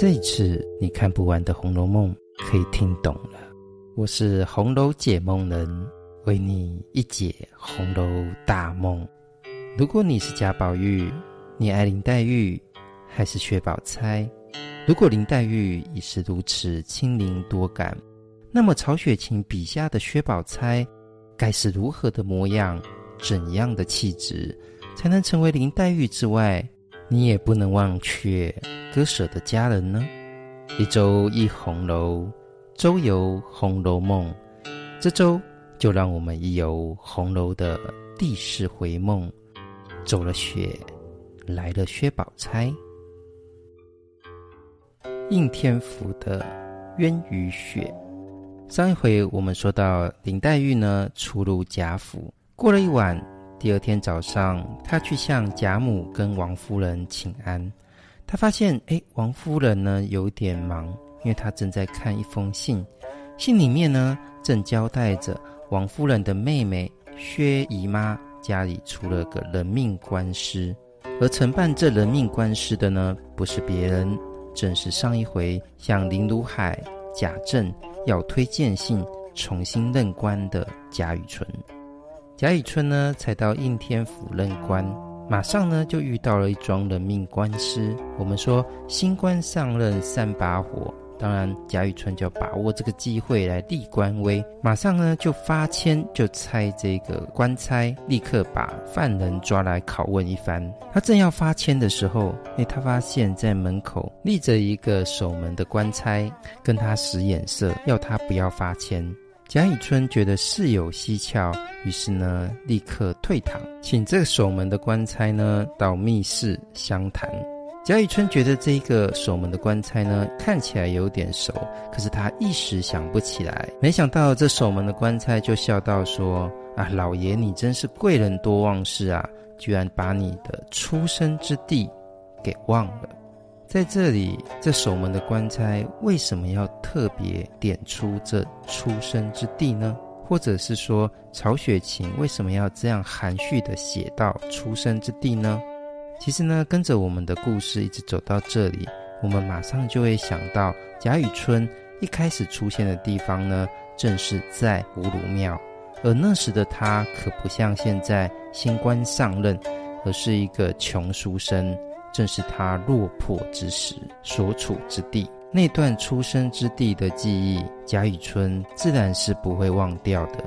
这一次你看不完的《红楼梦》可以听懂了。我是红楼解梦人，为你一解红楼大梦。如果你是贾宝玉，你爱林黛玉还是薛宝钗？如果林黛玉已是如此清灵多感，那么曹雪芹笔下的薛宝钗该是如何的模样？怎样的气质才能成为林黛玉之外，你也不能忘却割舍的家人呢？一周一红楼，周游红楼梦。这周就让我们一游红楼的第四回梦，走了雪，来了薛宝钗。应天府的冤与雪。上一回我们说到林黛玉呢，出入贾府，过了一晚，第二天早上，她去向贾母跟王夫人请安。他发现，哎，王夫人呢有点忙，因为她正在看一封信，信里面呢正交代着王夫人的妹妹薛姨妈家里出了个人命官司，而承办这人命官司的呢，不是别人。正是上一回向林如海、贾政要推荐信重新任官的贾雨村。贾雨村呢，才到应天府任官，马上呢就遇到了一桩人命官司。我们说新官上任三把火。当然，贾雨村就要把握这个机会来立官威，马上呢就发签，就差这个官差立刻把犯人抓来拷问一番。他正要发签的时候，哎，他发现在门口立着一个守门的官差，跟他使眼色，要他不要发签。贾雨村觉得事有蹊跷，于是呢立刻退堂，请这个守门的官差呢到密室相谈。贾雨村觉得这个守门的官差呢，看起来有点熟，可是他一时想不起来。没想到这守门的官差就笑道说：“啊，老爷你真是贵人多忘事啊，居然把你的出生之地给忘了。”在这里，这守门的官差为什么要特别点出这出生之地呢？或者是说，曹雪芹为什么要这样含蓄地写到出生之地呢？其实呢，跟着我们的故事一直走到这里，我们马上就会想到贾雨村一开始出现的地方呢，正是在葫芦庙。而那时的他可不像现在新官上任，而是一个穷书生，正是他落魄之时所处之地。那段出生之地的记忆，贾雨村自然是不会忘掉的。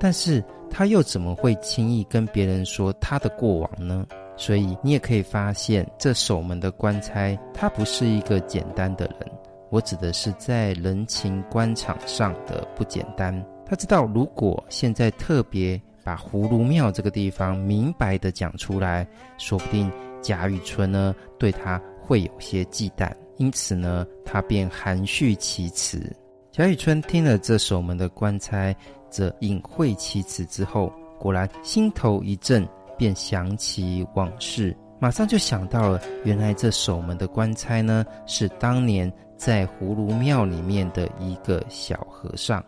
但是他又怎么会轻易跟别人说他的过往呢？所以你也可以发现，这守门的官差他不是一个简单的人。我指的是在人情官场上的不简单。他知道，如果现在特别把葫芦庙这个地方明白地讲出来，说不定贾雨村呢对他会有些忌惮。因此呢，他便含蓄其辞。贾雨村听了这守门的官差这隐晦其辞之后，果然心头一震。便想起往事，马上就想到了，原来这守门的官差呢，是当年在葫芦庙里面的一个小和尚。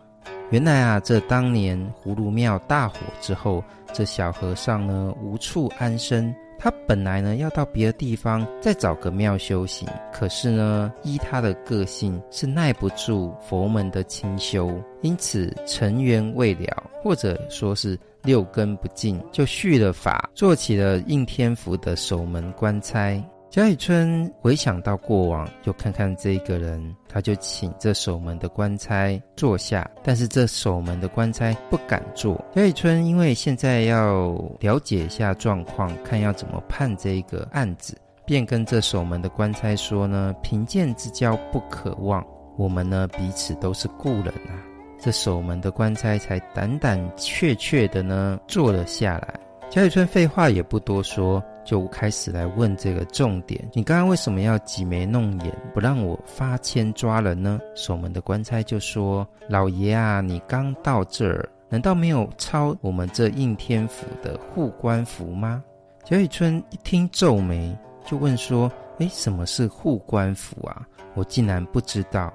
原来啊，这当年葫芦庙大火之后，这小和尚呢无处安身，他本来呢要到别的地方再找个庙修行，可是呢依他的个性是耐不住佛门的清修，因此尘缘未了，或者说是。六根不净，就续了法，做起了应天府的守门官差。贾雨村回想到过往，又看看这个人，他就请这守门的官差坐下。但是这守门的官差不敢坐。贾雨村因为现在要了解一下状况，看要怎么判这个案子，便跟这守门的官差说呢：“贫贱之交不可忘，我们呢彼此都是故人啊。”这守门的官差才胆胆怯怯的呢坐了下来。贾雨村废话也不多说，就开始来问这个重点：你刚刚为什么要挤眉弄眼，不让我发签抓人呢？守门的官差就说：“老爷啊，你刚到这儿，难道没有抄我们这应天府的护官符吗？”贾雨村一听皱眉，就问说：“诶，什么是护官符啊？我竟然不知道。”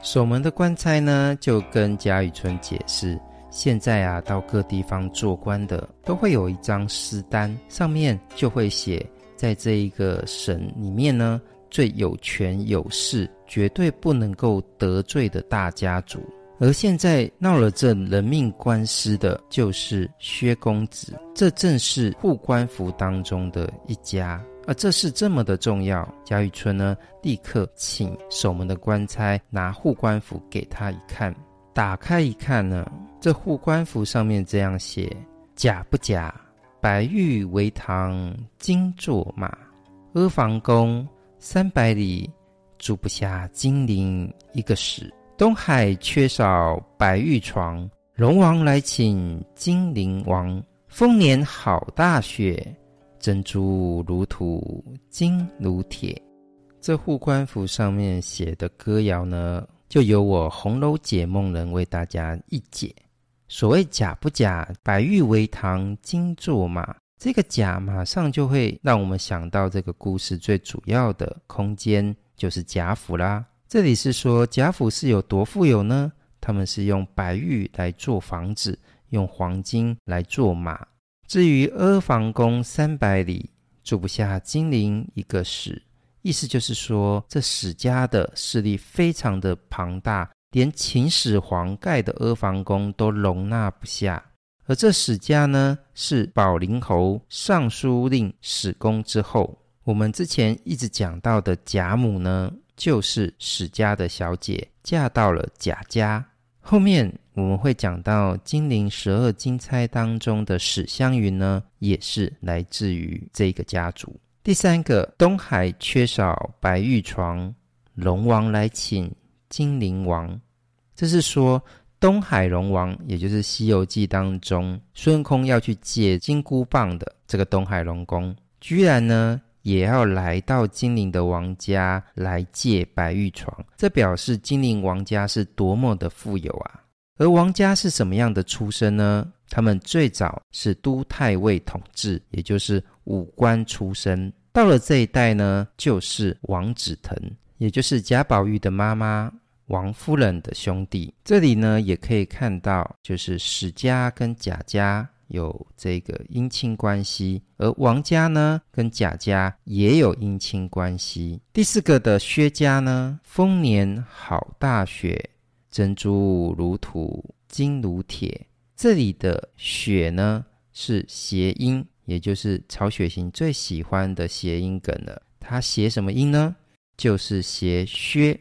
守门的官差呢，就跟贾雨村解释：现在啊，到各地方做官的都会有一张私单，上面就会写，在这一个省里面呢，最有权有势、绝对不能够得罪的大家族。而现在闹了这人命官司的，就是薛公子，这正是护官符当中的一家。而这是这么的重要，贾雨村呢，立刻请守门的官差拿护官符给他一看。打开一看呢，这护官符上面这样写：“假不假？白玉为堂，金作马。阿房宫三百里，住不下金陵一个史。”东海缺少白玉床，龙王来请金陵王。丰年好大雪，珍珠如土，金如铁。这护官符上面写的歌谣呢，就由我红楼解梦人为大家一解。所谓假不假，白玉为堂，金作马。这个假马上就会让我们想到这个故事最主要的空间，就是贾府啦。这里是说贾府是有多富有呢？他们是用白玉来做房子，用黄金来做马。至于阿房宫三百里，住不下金陵一个史。意思就是说，这史家的势力非常的庞大，连秦始皇盖的阿房宫都容纳不下。而这史家呢，是保灵侯尚书令史公之后。我们之前一直讲到的贾母呢，就是史家的小姐嫁到了贾家。后面我们会讲到金陵十二金钗当中的史湘云呢，也是来自于这个家族。第三个，东海缺少白玉床，龙王来请金陵王。这是说东海龙王，也就是《西游记》当中孙悟空要去借金箍棒的这个东海龙宫，居然呢，也要来到金陵的王家来借白玉床，这表示金陵王家是多么的富有啊！而王家是什么样的出身呢？他们最早是都太尉统治，也就是武官出身。到了这一代呢，就是王子腾，也就是贾宝玉的妈妈王夫人的兄弟。这里呢，也可以看到，就是史家跟贾家。有这个姻亲关系，而王家呢，跟贾家也有姻亲关系。第四个的薛家呢，丰年好大雪，珍珠如土，金如铁。这里的雪呢，是谐音，也就是曹雪芹最喜欢的谐音梗了。他谐什么音呢？就是谐薛，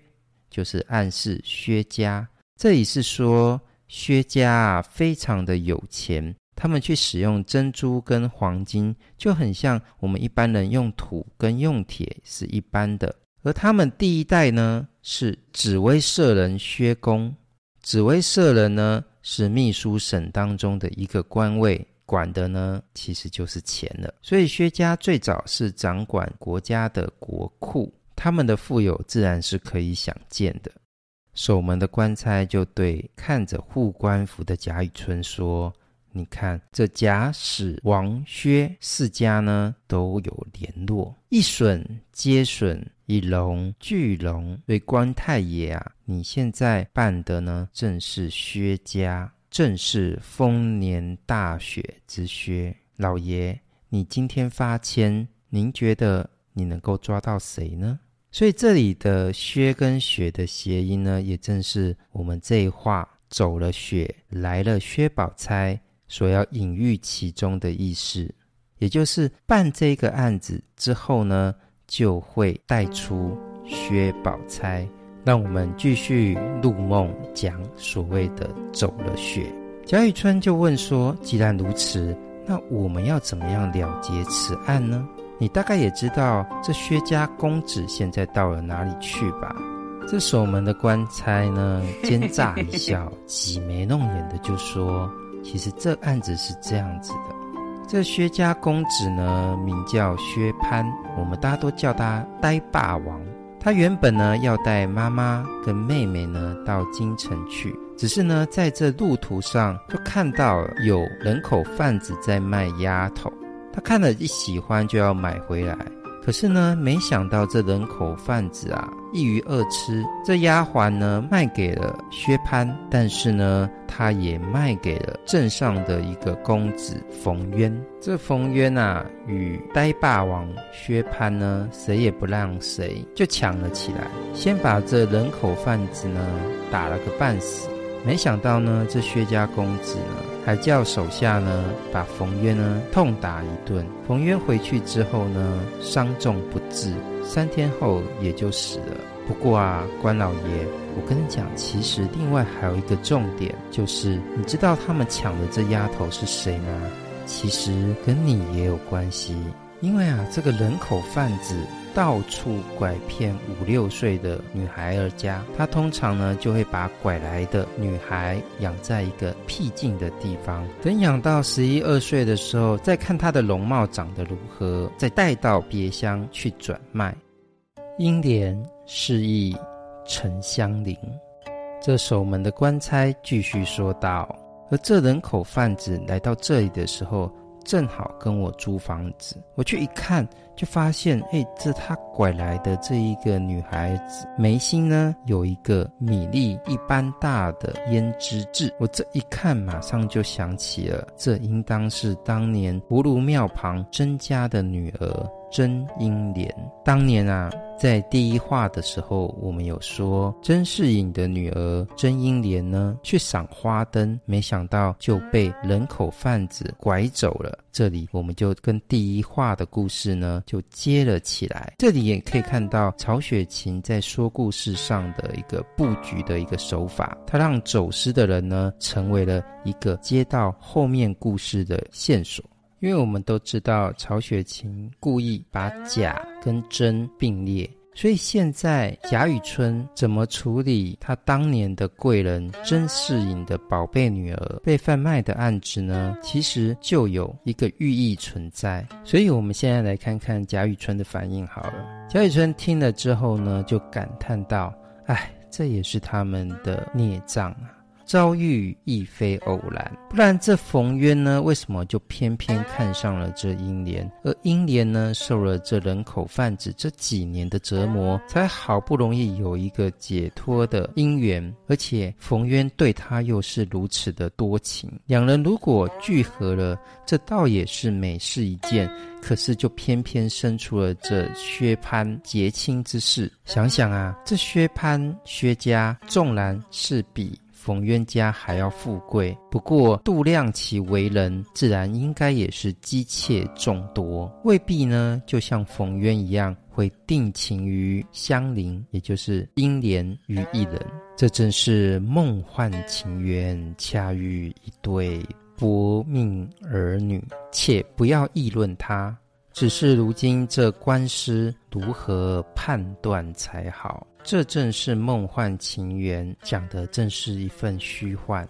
就是暗示薛家。这里是说薛家啊，非常的有钱。他们去使用珍珠跟黄金，就很像我们一般人用土跟用铁是一般的。而他们第一代呢，是紫薇舍人薛公。紫薇舍人呢，是秘书省当中的一个官位，管的呢其实就是钱了。所以薛家最早是掌管国家的国库，他们的富有自然是可以想见的。守门的官差就对看着护官服的贾雨村说。你看，这贾史王薛四家呢都有联络，一损接损，一龙俱龙。所以官太爷啊，你现在办的呢正是薛家，正是丰年大雪之薛。老爷，你今天发签，您觉得你能够抓到谁呢？所以这里的薛跟雪的谐音呢，也正是我们这一话走了雪，来了薛宝钗。所要隐喻其中的意思，也就是办这个案子之后呢，就会带出薛宝钗。让我们继续入梦讲所谓的走了雪。贾雨村就问说：“既然如此，那我们要怎么样了结此案呢？你大概也知道这薛家公子现在到了哪里去吧？”这守门的官差呢，奸诈一笑，挤眉弄眼的就说。其实这案子是这样子的，这薛家公子呢，名叫薛蟠，我们大家都叫他呆霸王。他原本呢要带妈妈跟妹妹呢到京城去，只是呢在这路途上就看到有人口贩子在卖丫头，他看了一喜欢就要买回来。可是呢，没想到这人口贩子啊，一鱼二吃。这丫鬟呢，卖给了薛蟠，但是呢，他也卖给了镇上的一个公子冯渊。这冯渊啊，与呆霸王薛蟠呢，谁也不让谁，就抢了起来，先把这人口贩子呢打了个半死。没想到呢，这薛家公子呢，还叫手下呢把冯渊呢痛打一顿。冯渊回去之后呢，伤重不治，三天后也就死了。不过啊，关老爷，我跟你讲，其实另外还有一个重点，就是你知道他们抢的这丫头是谁吗？其实跟你也有关系，因为啊，这个人口贩子。到处拐骗五六岁的女孩儿家，他通常呢就会把拐来的女孩养在一个僻静的地方，等养到十一二岁的时候，再看她的容貌长得如何，再带到别乡去转卖。英莲示意陈香菱，这守门的官差继续说道：“而这人口贩子来到这里的时候。”正好跟我租房子，我去一看，就发现，哎，这他拐来的这一个女孩子眉心呢，有一个米粒一般大的胭脂痣。我这一看，马上就想起了，这应当是当年葫芦庙旁甄家的女儿。甄英莲当年啊，在第一话的时候，我们有说甄士隐的女儿甄英莲呢，去赏花灯，没想到就被人口贩子拐走了。这里我们就跟第一话的故事呢，就接了起来。这里也可以看到曹雪芹在说故事上的一个布局的一个手法，他让走失的人呢，成为了一个接到后面故事的线索。因为我们都知道曹雪芹故意把假跟真并列，所以现在贾雨村怎么处理他当年的贵人甄士隐的宝贝女儿被贩卖的案子呢？其实就有一个寓意存在。所以我们现在来看看贾雨村的反应好了。贾雨村听了之后呢，就感叹道：“哎，这也是他们的孽障啊。”遭遇亦非偶然，不然这冯渊呢，为什么就偏偏看上了这英莲？而英莲呢，受了这人口贩子这几年的折磨，才好不容易有一个解脱的姻缘，而且冯渊对他又是如此的多情，两人如果聚合了，这倒也是美事一件。可是就偏偏生出了这薛蟠结亲之事。想想啊，这薛蟠薛家纵然是比。冯渊家还要富贵，不过度量其为人，自然应该也是姬妾众多，未必呢，就像冯渊一样会定情于香菱，也就是英莲于一人。这正是梦幻情缘，恰遇一对薄命儿女。且不要议论他，只是如今这官司如何判断才好？这正是梦幻情缘，讲的正是一份虚幻，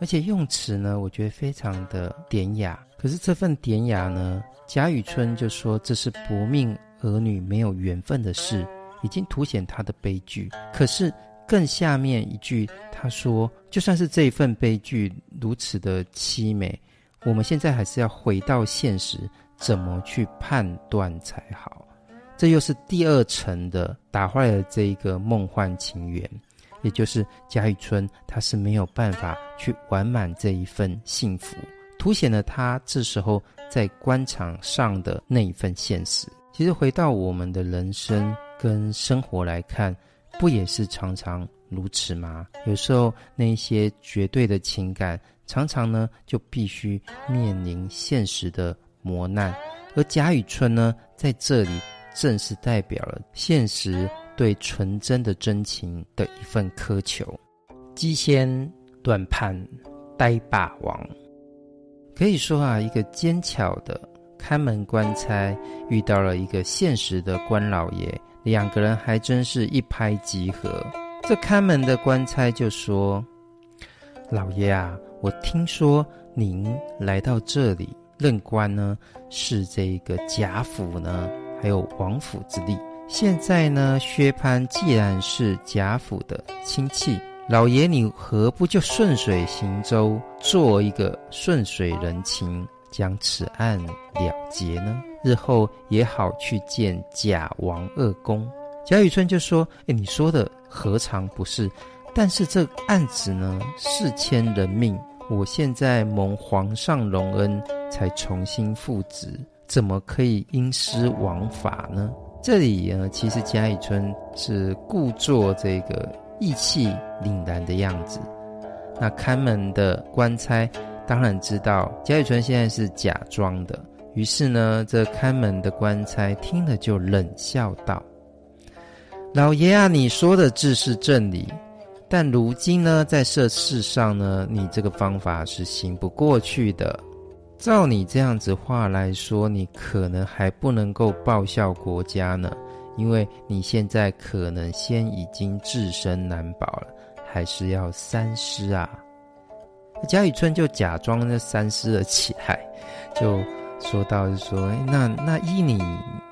而且用词呢，我觉得非常的典雅。可是这份典雅呢，贾雨村就说这是薄命儿女没有缘分的事，已经凸显他的悲剧。可是更下面一句，他说，就算是这一份悲剧如此的凄美，我们现在还是要回到现实，怎么去判断才好？这又是第二层的打坏了这一个梦幻情缘，也就是贾雨村他是没有办法去完满这一份幸福，凸显了他这时候在官场上的那一份现实。其实回到我们的人生跟生活来看，不也是常常如此吗？有时候那些绝对的情感，常常呢就必须面临现实的磨难，而贾雨村呢在这里。正是代表了现实对纯真的真情的一份苛求。鸡仙断判呆霸王，可以说啊，一个奸巧的看门官差遇到了一个现实的官老爷，两个人还真是一拍即合。这看门的官差就说：“老爷啊，我听说您来到这里任官呢，是这个贾府呢。”还有王府之力。现在呢，薛蟠既然是贾府的亲戚，老爷你何不就顺水行舟，做一个顺水人情，将此案了结呢？日后也好去见贾王二公。贾雨村就说：“哎，你说的何尝不是？但是这案子呢，事牵人命，我现在蒙皇上隆恩，才重新复职，怎么可以因私枉法呢？”这里呢，其实贾雨村是故作这个义气凛然的样子。那看门的官差当然知道贾雨村现在是假装的，于是呢，这看门的官差听了就冷笑道：“老爷啊，你说的自是正理，但如今呢，在这事上呢，你这个方法是行不过去的。”照你这样子话来说，你可能还不能够报效国家呢，因为你现在可能先已经自身难保了，还是要三思啊。贾雨村就假装就三思了起来，就说到就说：“哎，那那依你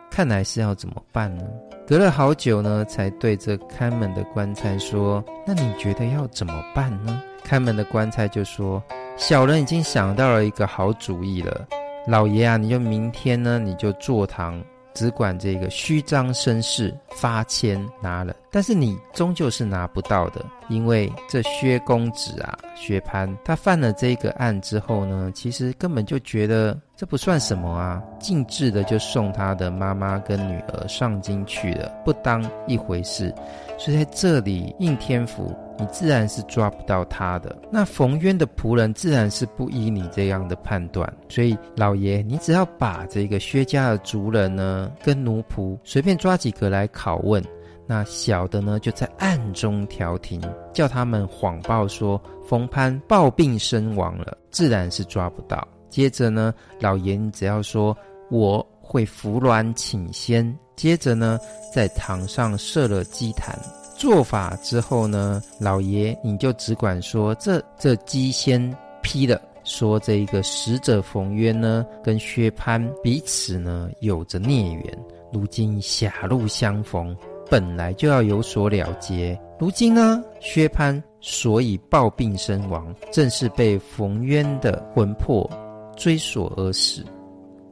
看来是要怎么办呢？”隔了好久呢，才对着看门的官差说：“那你觉得要怎么办呢？”看门的官差就说。小人已经想到了一个好主意了，老爷啊，你就明天呢，你就坐堂，只管这个虚张声势，发签拿了，但是你终究是拿不到的，因为这薛公子啊，薛蟠，他犯了这个案之后呢，其实根本就觉得这不算什么啊，径自的就送他的妈妈跟女儿上京去了，不当一回事，所以在这里应天府。你自然是抓不到他的。那冯渊的仆人自然是不依你这样的判断，所以老爷，你只要把这个薛家的族人呢，跟奴仆随便抓几个来拷问，那小的呢就在暗中调停，叫他们谎报说冯潘暴病身亡了，自然是抓不到。接着呢，老爷你只要说我会服软请仙，接着呢在堂上设了祭坛。做法之后呢，老爷你就只管说这这鸡先批的，说这一个死者冯渊呢跟薛蟠彼此呢有着孽缘，如今狭路相逢，本来就要有所了结。如今呢，薛蟠所以暴病身亡，正是被冯渊的魂魄追索而死，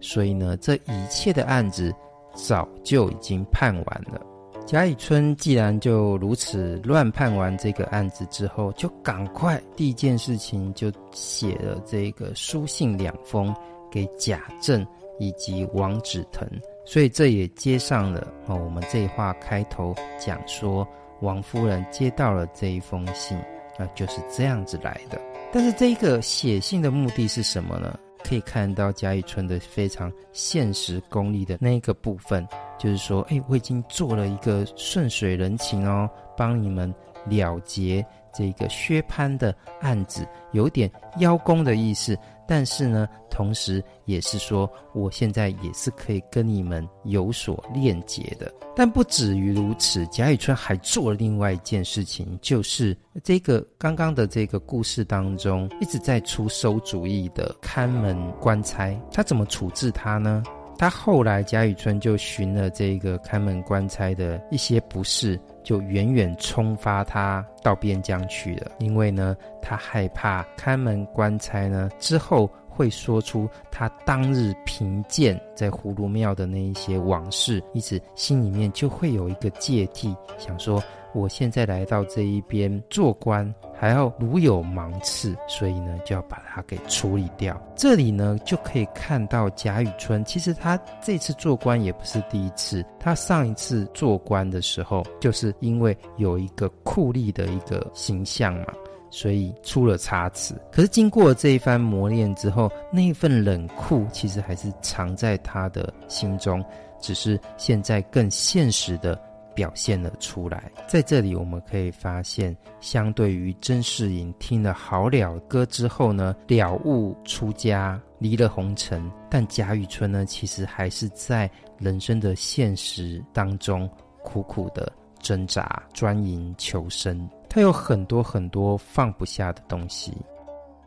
所以呢，这一切的案子早就已经判完了。贾雨村既然就如此乱判完这个案子之后，就赶快第一件事情就写了这个书信两封给贾政以及王子腾，所以这也接上了哦，我们这一话开头讲说王夫人接到了这一封信，那就是这样子来的。但是这个写信的目的是什么呢？可以看到贾雨村的非常现实功利的那个部分。就是说，哎，我已经做了一个顺水人情哦，帮你们了结这个薛蟠的案子，有点邀功的意思。但是呢，同时也是说，我现在也是可以跟你们有所链接的。但不止于如此，贾雨村还做了另外一件事情，就是这个刚刚的这个故事当中一直在出馊主意的看门官差，他怎么处置他呢？他后来，贾雨村就寻了这个看门官差的一些不是，就远远冲发他到边疆去了。因为呢，他害怕看门官差呢之后会说出他当日贫贱在葫芦庙的那一些往事，因此心里面就会有一个芥蒂，想说。我现在来到这一边做官，还要如有芒刺，所以呢，就要把它给处理掉。这里呢，就可以看到贾雨村，其实他这次做官也不是第一次。他上一次做官的时候，就是因为有一个酷吏的一个形象嘛，所以出了差池。可是经过这一番磨练之后，那份冷酷其实还是藏在他的心中，只是现在更现实的。表现了出来。在这里，我们可以发现，相对于甄士隐听了好了歌之后呢，了悟出家，离了红尘，但贾雨村呢，其实还是在人生的现实当中苦苦的挣扎、钻营求生。他有很多很多放不下的东西。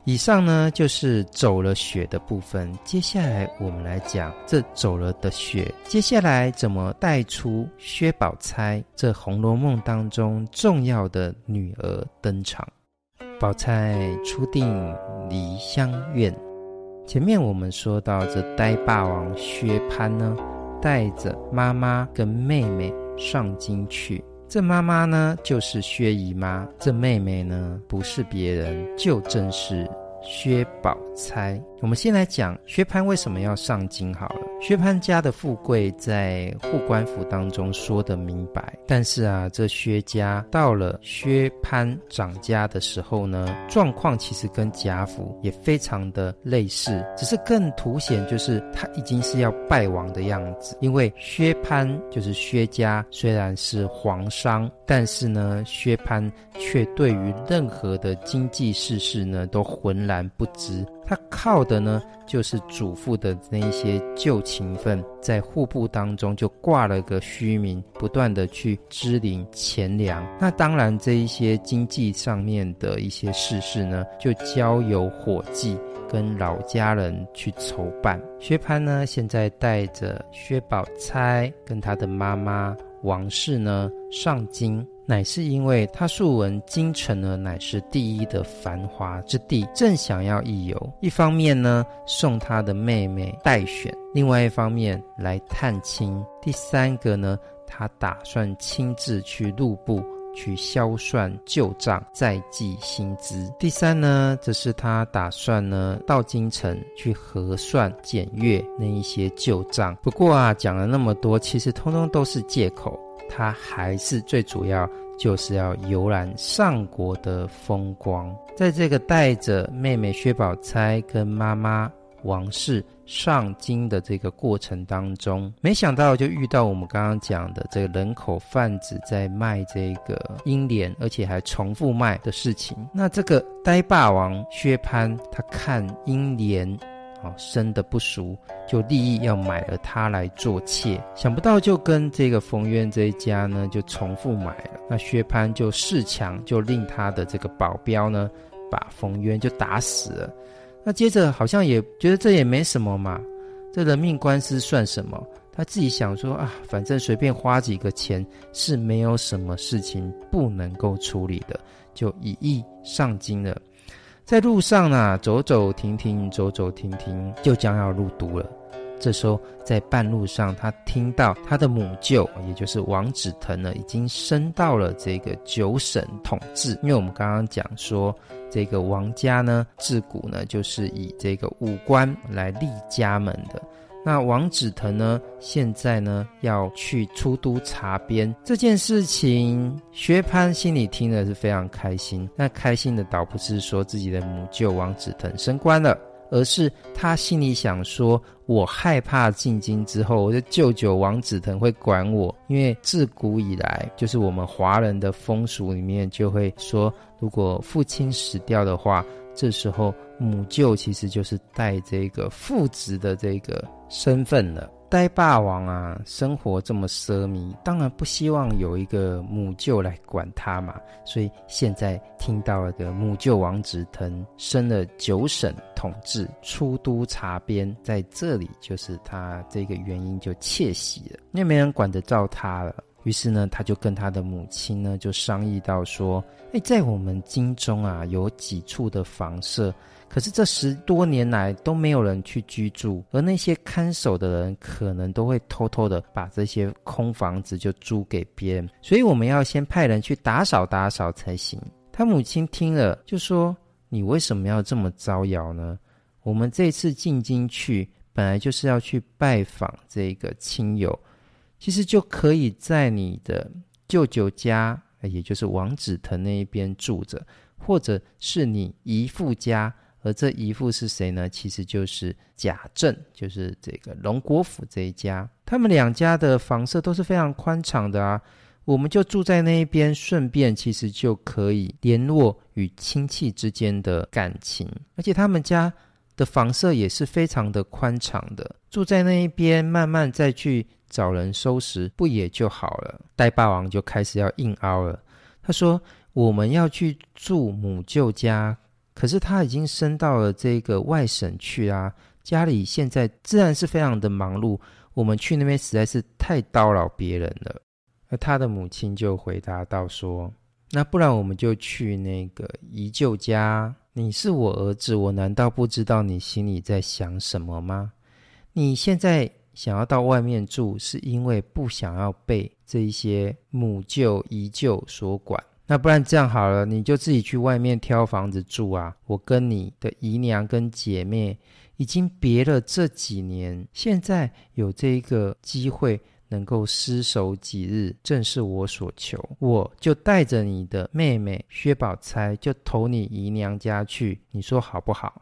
以上呢，就是走了血的部分，接下来我们来讲这走了的血，接下来怎么带出薛宝钗这《红楼梦》当中重要的女儿登场。宝钗初定梨香院，前面我们说到，这呆霸王薛蟠呢，带着妈妈跟妹妹上京去。这妈妈呢，就是薛姨妈；这妹妹呢，不是别人，就正是薛宝钗。我们先来讲薛蟠为什么要上京好了。薛蟠家的富贵在《护官符》当中说得明白，但是啊，这薛家到了薛蟠掌家的时候呢，状况其实跟贾府也非常的类似，只是更凸显就是他已经是要败亡的样子。因为薛蟠就是薛家虽然是皇商，但是呢，薛蟠却对于任何的经济世事呢都浑然不知。他靠的呢，就是祖父的那一些旧情分，在户部当中就挂了个虚名，不断的去支领钱粮。那当然，这一些经济上面的一些事事呢，就交由伙计跟老家人去筹办。薛蟠呢，现在带着薛宝钗跟他的妈妈王氏呢上京。乃是因为他素闻京城呢，乃是第一的繁华之地，正想要一游。一方面呢，送他的妹妹待选；另外一方面来探亲。第三个呢，他打算亲自去录部去销算旧账，再计新资。第三呢，则是他打算呢到京城去核算检阅那一些旧账。不过啊，讲了那么多，其实通通都是借口。他还是最主要，就是要游览上国的风光。在这个带着妹妹薛宝钗跟妈妈王氏上京的这个过程当中，没想到就遇到我们刚刚讲的这个人口贩子在卖这个英莲，而且还重复卖的事情。那这个呆霸王薛蟠，他看英莲。哦，生的不熟，就立意要买了她来做妾。想不到就跟这个冯渊这一家呢，就重复买了。那薛蟠就恃强，就令他的这个保镖呢，把冯渊就打死了。那接着好像也觉得这也没什么嘛，这人命官司算什么？他自己想说啊，反正随便花几个钱是没有什么事情不能够处理的，就一意上京了。在路上呢，走走停停，走走停停，就将要入都了。这时候，在半路上，他听到他的母舅，也就是王子腾呢，已经升到了这个九省统治。因为我们刚刚讲说，这个王家呢，自古呢就是以这个武官来立家门的。那王子腾呢，现在呢要去出都查边这件事情，薛蟠心里听了是非常开心。那开心的倒不是说自己的母舅王子腾升官了，而是他心里想说：我害怕进京之后，我的舅舅王子腾会管我，因为自古以来就是我们华人的风俗里面就会说，如果父亲死掉的话，这时候母舅其实就是带这个父职的这个。身份了，呆霸王啊，生活这么奢靡，当然不希望有一个母舅来管他嘛。所以现在听到了个母舅王子腾升了九省统治，出都查边，在这里就是他这个原因就窃喜了，因为没人管得着他了。于是呢，他就跟他的母亲呢就商议到说：“哎，在我们京中啊，有几处的房舍。”可是这十多年来都没有人去居住，而那些看守的人可能都会偷偷的把这些空房子就租给别人，所以我们要先派人去打扫打扫才行。他母亲听了就说：“你为什么要这么招摇呢？我们这次进京去，本来就是要去拜访这个亲友，其实就可以在你的舅舅家，也就是王子腾那一边住着，或者是你姨父家。”而这姨父是谁呢？其实就是贾政，就是这个荣国府这一家。他们两家的房舍都是非常宽敞的啊，我们就住在那一边，顺便其实就可以联络与亲戚之间的感情。而且他们家的房舍也是非常的宽敞的，住在那一边，慢慢再去找人收拾，不也就好了？呆霸王就开始要硬凹了，他说：“我们要去住母舅家。”可是他已经升到了这个外省去啊，家里现在自然是非常的忙碌，我们去那边实在是太叨扰别人了。而他的母亲就回答道说：“那不然我们就去那个姨舅家，你是我儿子，我难道不知道你心里在想什么吗？你现在想要到外面住，是因为不想要被这一些母舅、姨舅所管。那不然这样好了，你就自己去外面挑房子住啊！我跟你的姨娘跟姐妹已经别了这几年，现在有这一个机会能够厮守几日，正是我所求。我就带着你的妹妹薛宝钗，就投你姨娘家去，你说好不好？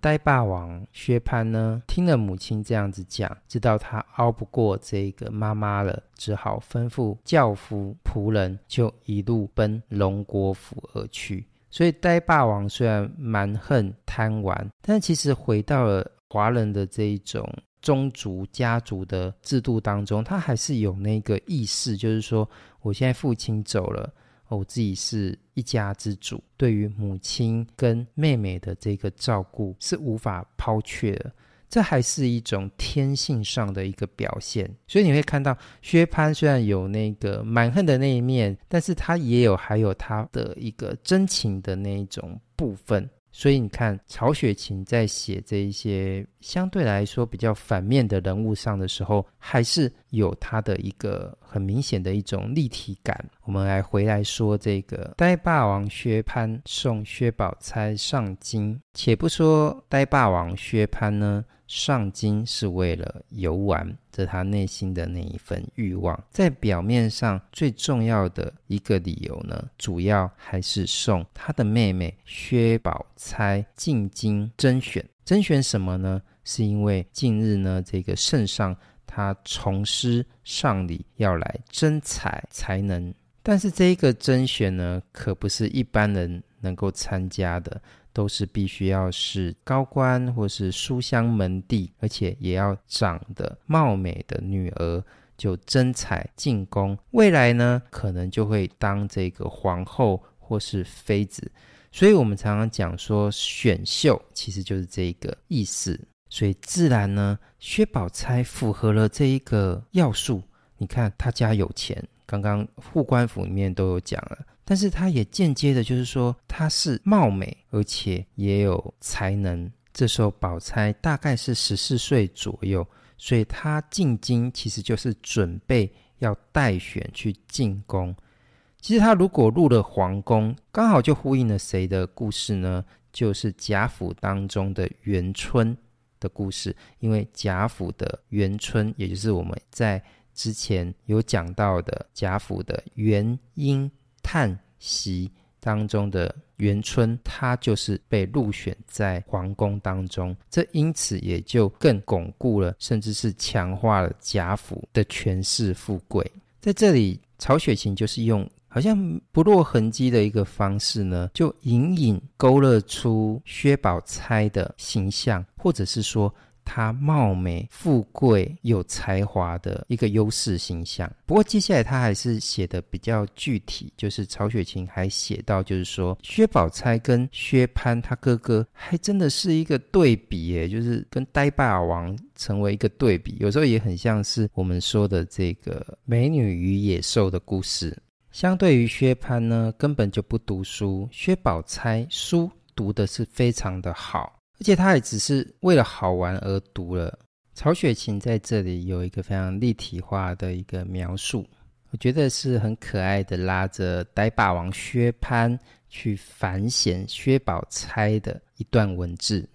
呆霸王薛蟠呢，听了母亲这样子讲，知道他熬不过这个妈妈了，只好吩咐轿夫仆人，就一路奔龙国府而去。所以呆霸王虽然蛮横贪玩，但其实回到了华人的这一种宗族家族的制度当中，他还是有那个意识，就是说，我现在父亲走了。我自己是一家之主，对于母亲跟妹妹的这个照顾是无法抛却的，这还是一种天性上的一个表现。所以你会看到薛蟠虽然有那个蛮横的那一面，但是他也有还有他的一个真情的那一种部分。所以你看，曹雪芹在写这一些相对来说比较反面的人物上的时候，还是有他的一个很明显的一种立体感。我们来回来说这个呆霸王薛蟠送薛宝钗上京，且不说呆霸王薛蟠呢。上京是为了游玩，这他内心的那一份欲望。在表面上最重要的一个理由呢，主要还是送他的妹妹薛宝钗进京甄选。甄选什么呢？是因为近日呢，这个圣上他重施上礼，要来征采才能。但是这一个甄选呢，可不是一般人能够参加的。都是必须要是高官或是书香门第，而且也要长得貌美的女儿，就征采进宫。未来呢，可能就会当这个皇后或是妃子。所以我们常常讲说，选秀其实就是这个意思。所以自然呢，薛宝钗符合了这一个要素。你看他家有钱，刚刚护官府里面都有讲了。但是他也间接的，就是说他是貌美，而且也有才能。这时候宝钗大概是十四岁左右，所以他进京其实就是准备要待选去进宫。其实他如果入了皇宫，刚好就呼应了谁的故事呢？就是贾府当中的元春的故事。因为贾府的元春，也就是我们在之前有讲到的贾府的元婴。叹息当中的元春，她就是被入选在皇宫当中，这因此也就更巩固了，甚至是强化了贾府的权势富贵。在这里，曹雪芹就是用好像不落痕迹的一个方式呢，就隐隐勾勒出薛宝钗的形象，或者是说。她貌美、富贵、有才华的一个优势形象。不过接下来他还是写的比较具体，就是曹雪芹还写到，就是说薛宝钗跟薛蟠他哥哥还真的是一个对比耶，就是跟呆霸王成为一个对比。有时候也很像是我们说的这个美女与野兽的故事。相对于薛蟠呢，根本就不读书，薛宝钗书读的是非常的好。而且他也只是为了好玩而读了。曹雪芹在这里有一个非常立体化的一个描述，我觉得是很可爱的，拉着呆霸王薛蟠去反省薛宝钗的一段文字。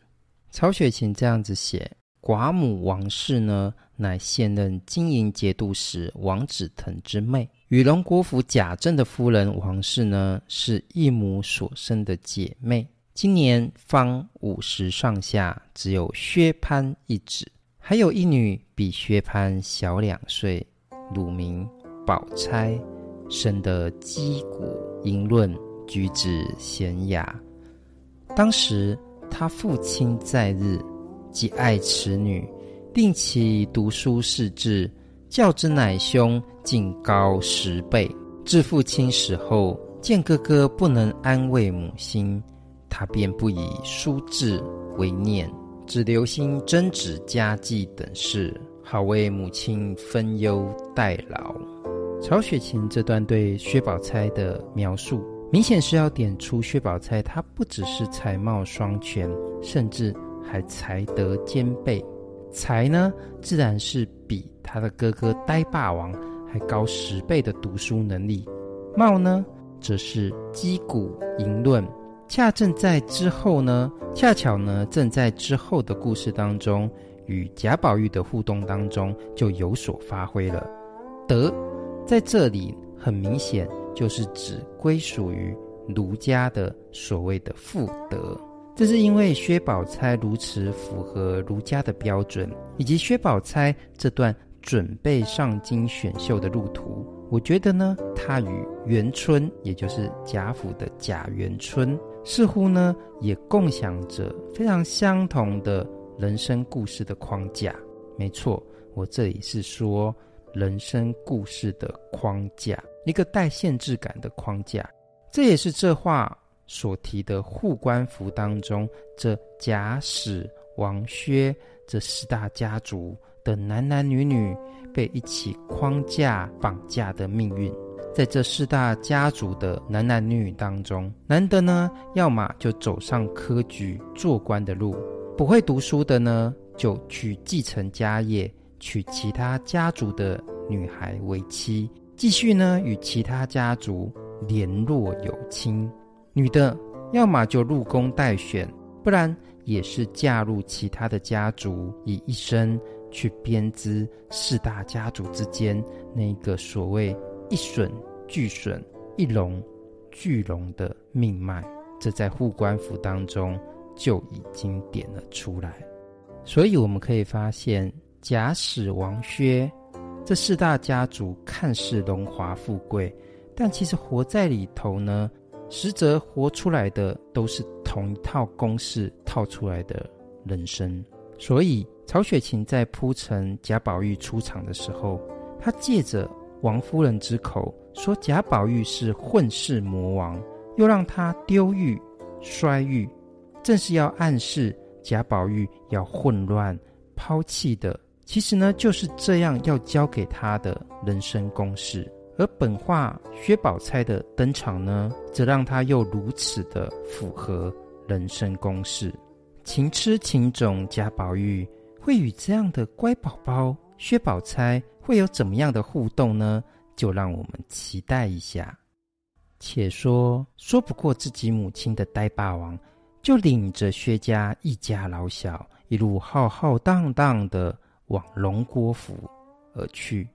曹雪芹这样子写：寡母王氏呢，乃现任金银节度使王子腾之妹，与龙国府贾政的夫人王氏呢，是一母所生的姐妹。今年方五十上下，只有薛蟠一子，还有一女比薛蟠小两岁，乳名宝钗，生得肌骨莹润，举止娴雅。当时他父亲在日，极爱此女，令其读书识字，教之乃兄竟高十倍。至父亲死后，见哥哥不能安慰母心。他便不以书字为念，只留心针纸家计等事，好为母亲分忧代劳。曹雪芹这段对薛宝钗的描述，明显是要点出薛宝钗，她不只是才貌双全，甚至还才德兼备。才呢，自然是比他的哥哥呆霸王还高十倍的读书能力；貌呢，则是击鼓吟论。恰正在之后呢，恰巧呢，正在之后的故事当中，与贾宝玉的互动当中就有所发挥了。德在这里很明显就是指归属于儒家的所谓的妇德，这是因为薛宝钗如此符合儒家的标准，以及薛宝钗这段准备上京选秀的路途。我觉得呢，她与元春，也就是贾府的贾元春。似乎呢，也共享着非常相同的人生故事的框架。没错，我这里是说人生故事的框架，一个带限制感的框架。这也是这话所提的护官符当中，这贾史王薛这四大家族的男男女女被一起框架绑架的命运。在这四大家族的男男女女当中，男的呢，要么就走上科举做官的路；不会读书的呢，就去继承家业，娶其他家族的女孩为妻，继续呢与其他家族联络有亲；女的要么就入宫待选，不然也是嫁入其他的家族，以一生去编织四大家族之间那个所谓。一损俱损，一龙俱龙的命脉，这在护官符当中就已经点了出来。所以我们可以发现，贾史王薛这四大家族看似荣华富贵，但其实活在里头呢，实则活出来的都是同一套公式套出来的人生。所以曹雪芹在铺陈贾宝玉出场的时候，他借着。王夫人之口说贾宝玉是混世魔王，又让他丢玉、摔玉，正是要暗示贾宝玉要混乱、抛弃的。其实呢，就是这样要教给他的人生公式。而本话薛宝钗的登场呢，则让他又如此的符合人生公式。情痴情种贾宝玉会与这样的乖宝宝薛宝钗会有怎么样的互动呢？就让我们期待一下。且说说不过自己母亲的呆霸王，就领着薛家一家老小，一路浩浩荡荡的往龙国府而去。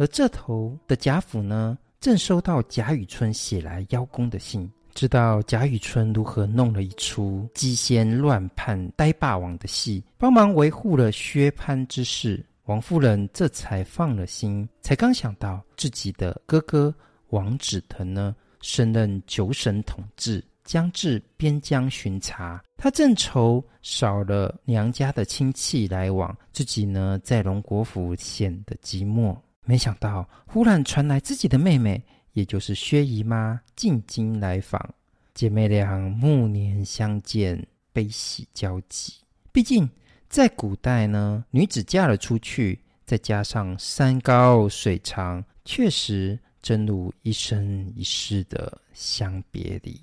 而这头的贾府呢，正收到贾雨村写来邀功的信，知道贾雨村如何弄了一出鸡仙乱判呆霸王的戏，帮忙维护了薛蟠之事。王夫人这才放了心，才刚想到自己的哥哥王子腾呢，升任九省统制，将至边疆巡查，他正愁少了娘家的亲戚来往，自己呢在荣国府显得寂寞。没想到忽然传来自己的妹妹，也就是薛姨妈进京来访，姐妹俩暮年相见，悲喜交集。毕竟。在古代呢，女子嫁了出去，再加上山高水长，确实真如一生一世的相别离。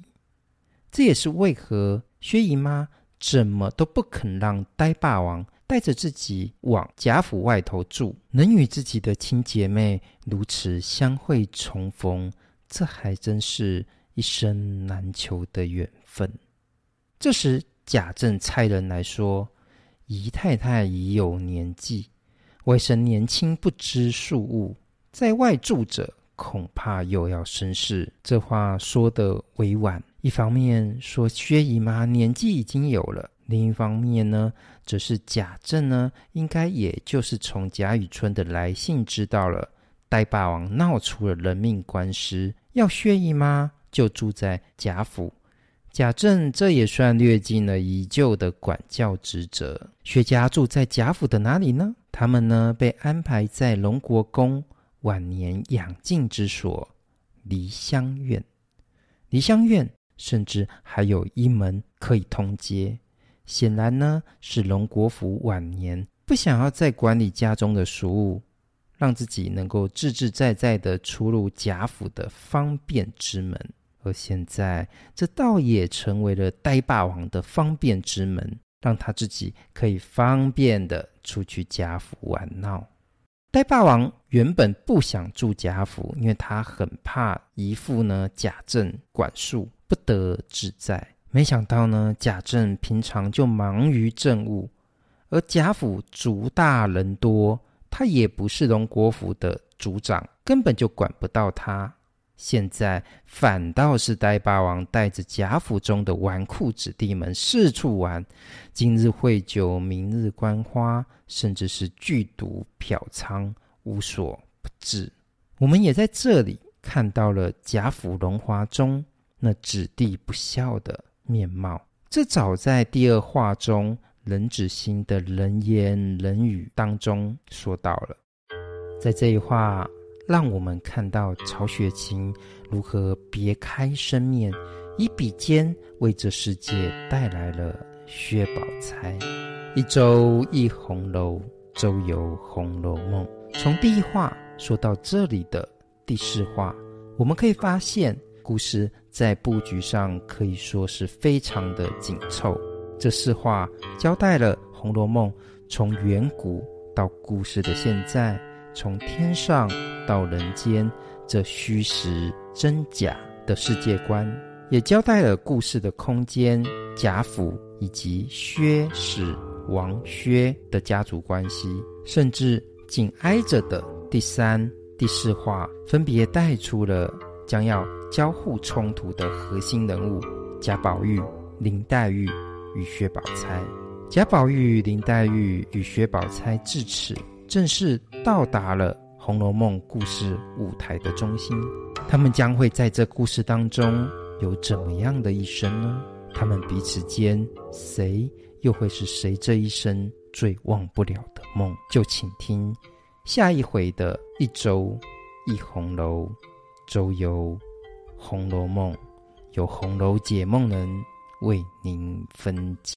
这也是为何薛姨妈怎么都不肯让呆霸王带着自己往贾府外头住，能与自己的亲姐妹如此相会重逢，这还真是一生难求的缘分。这时贾政差人来说。姨太太已有年纪，外甥年轻不知庶务，在外住着，恐怕又要生事。这话说得委婉，一方面说薛姨妈年纪已经有了，另一方面呢，则是贾政呢，应该也就是从贾雨村的来信知道了，呆霸王闹出了人命官司，要薛姨妈就住在贾府。贾政这也算略尽了依旧的管教职责。薛家住在贾府的哪里呢？他们呢，被安排在龙国公晚年养静之所梨香院。梨香院甚至还有一门可以通街。显然呢，是龙国府晚年不想要再管理家中的俗务，让自己能够自自在在的出入贾府的方便之门。而现在，这倒也成为了呆霸王的方便之门，让他自己可以方便的出去贾府玩闹。呆霸王原本不想住贾府，因为他很怕姨父呢贾政管束，不得自在。没想到呢，贾政平常就忙于政务，而贾府族大人多，他也不是荣国府的族长，根本就管不到他。现在反倒是呆霸王带着贾府中的纨绔子弟们四处玩，今日会酒，明日观花，甚至是剧赌嫖娼，无所不至。我们也在这里看到了贾府荣华中那子弟不孝的面貌。这早在第二话中冷子兴的冷言冷语当中说到了，在这一话。让我们看到曹雪芹如何别开生面，以笔尖为这世界带来了薛宝钗。一周一红楼，周游《红楼梦》。从第一话说到这里的第四话，我们可以发现，故事在布局上可以说是非常的紧凑。这四话交代了《红楼梦》从远古到故事的现在。从天上到人间，这虚实真假的世界观，也交代了故事的空间、贾府以及薛史王薛的家族关系，甚至紧挨着的第三、第四话，分别带出了将要交互冲突的核心人物贾宝玉、林黛玉与薛宝钗。贾宝玉、林黛玉与薛宝钗至此。正式到达了《红楼梦》故事舞台的中心，他们将会在这故事当中有怎么样的一生呢？他们彼此间谁又会是谁这一生最忘不了的梦？就请听下一回的一周一红楼，周游《红楼梦》，有红楼解梦人为您分解。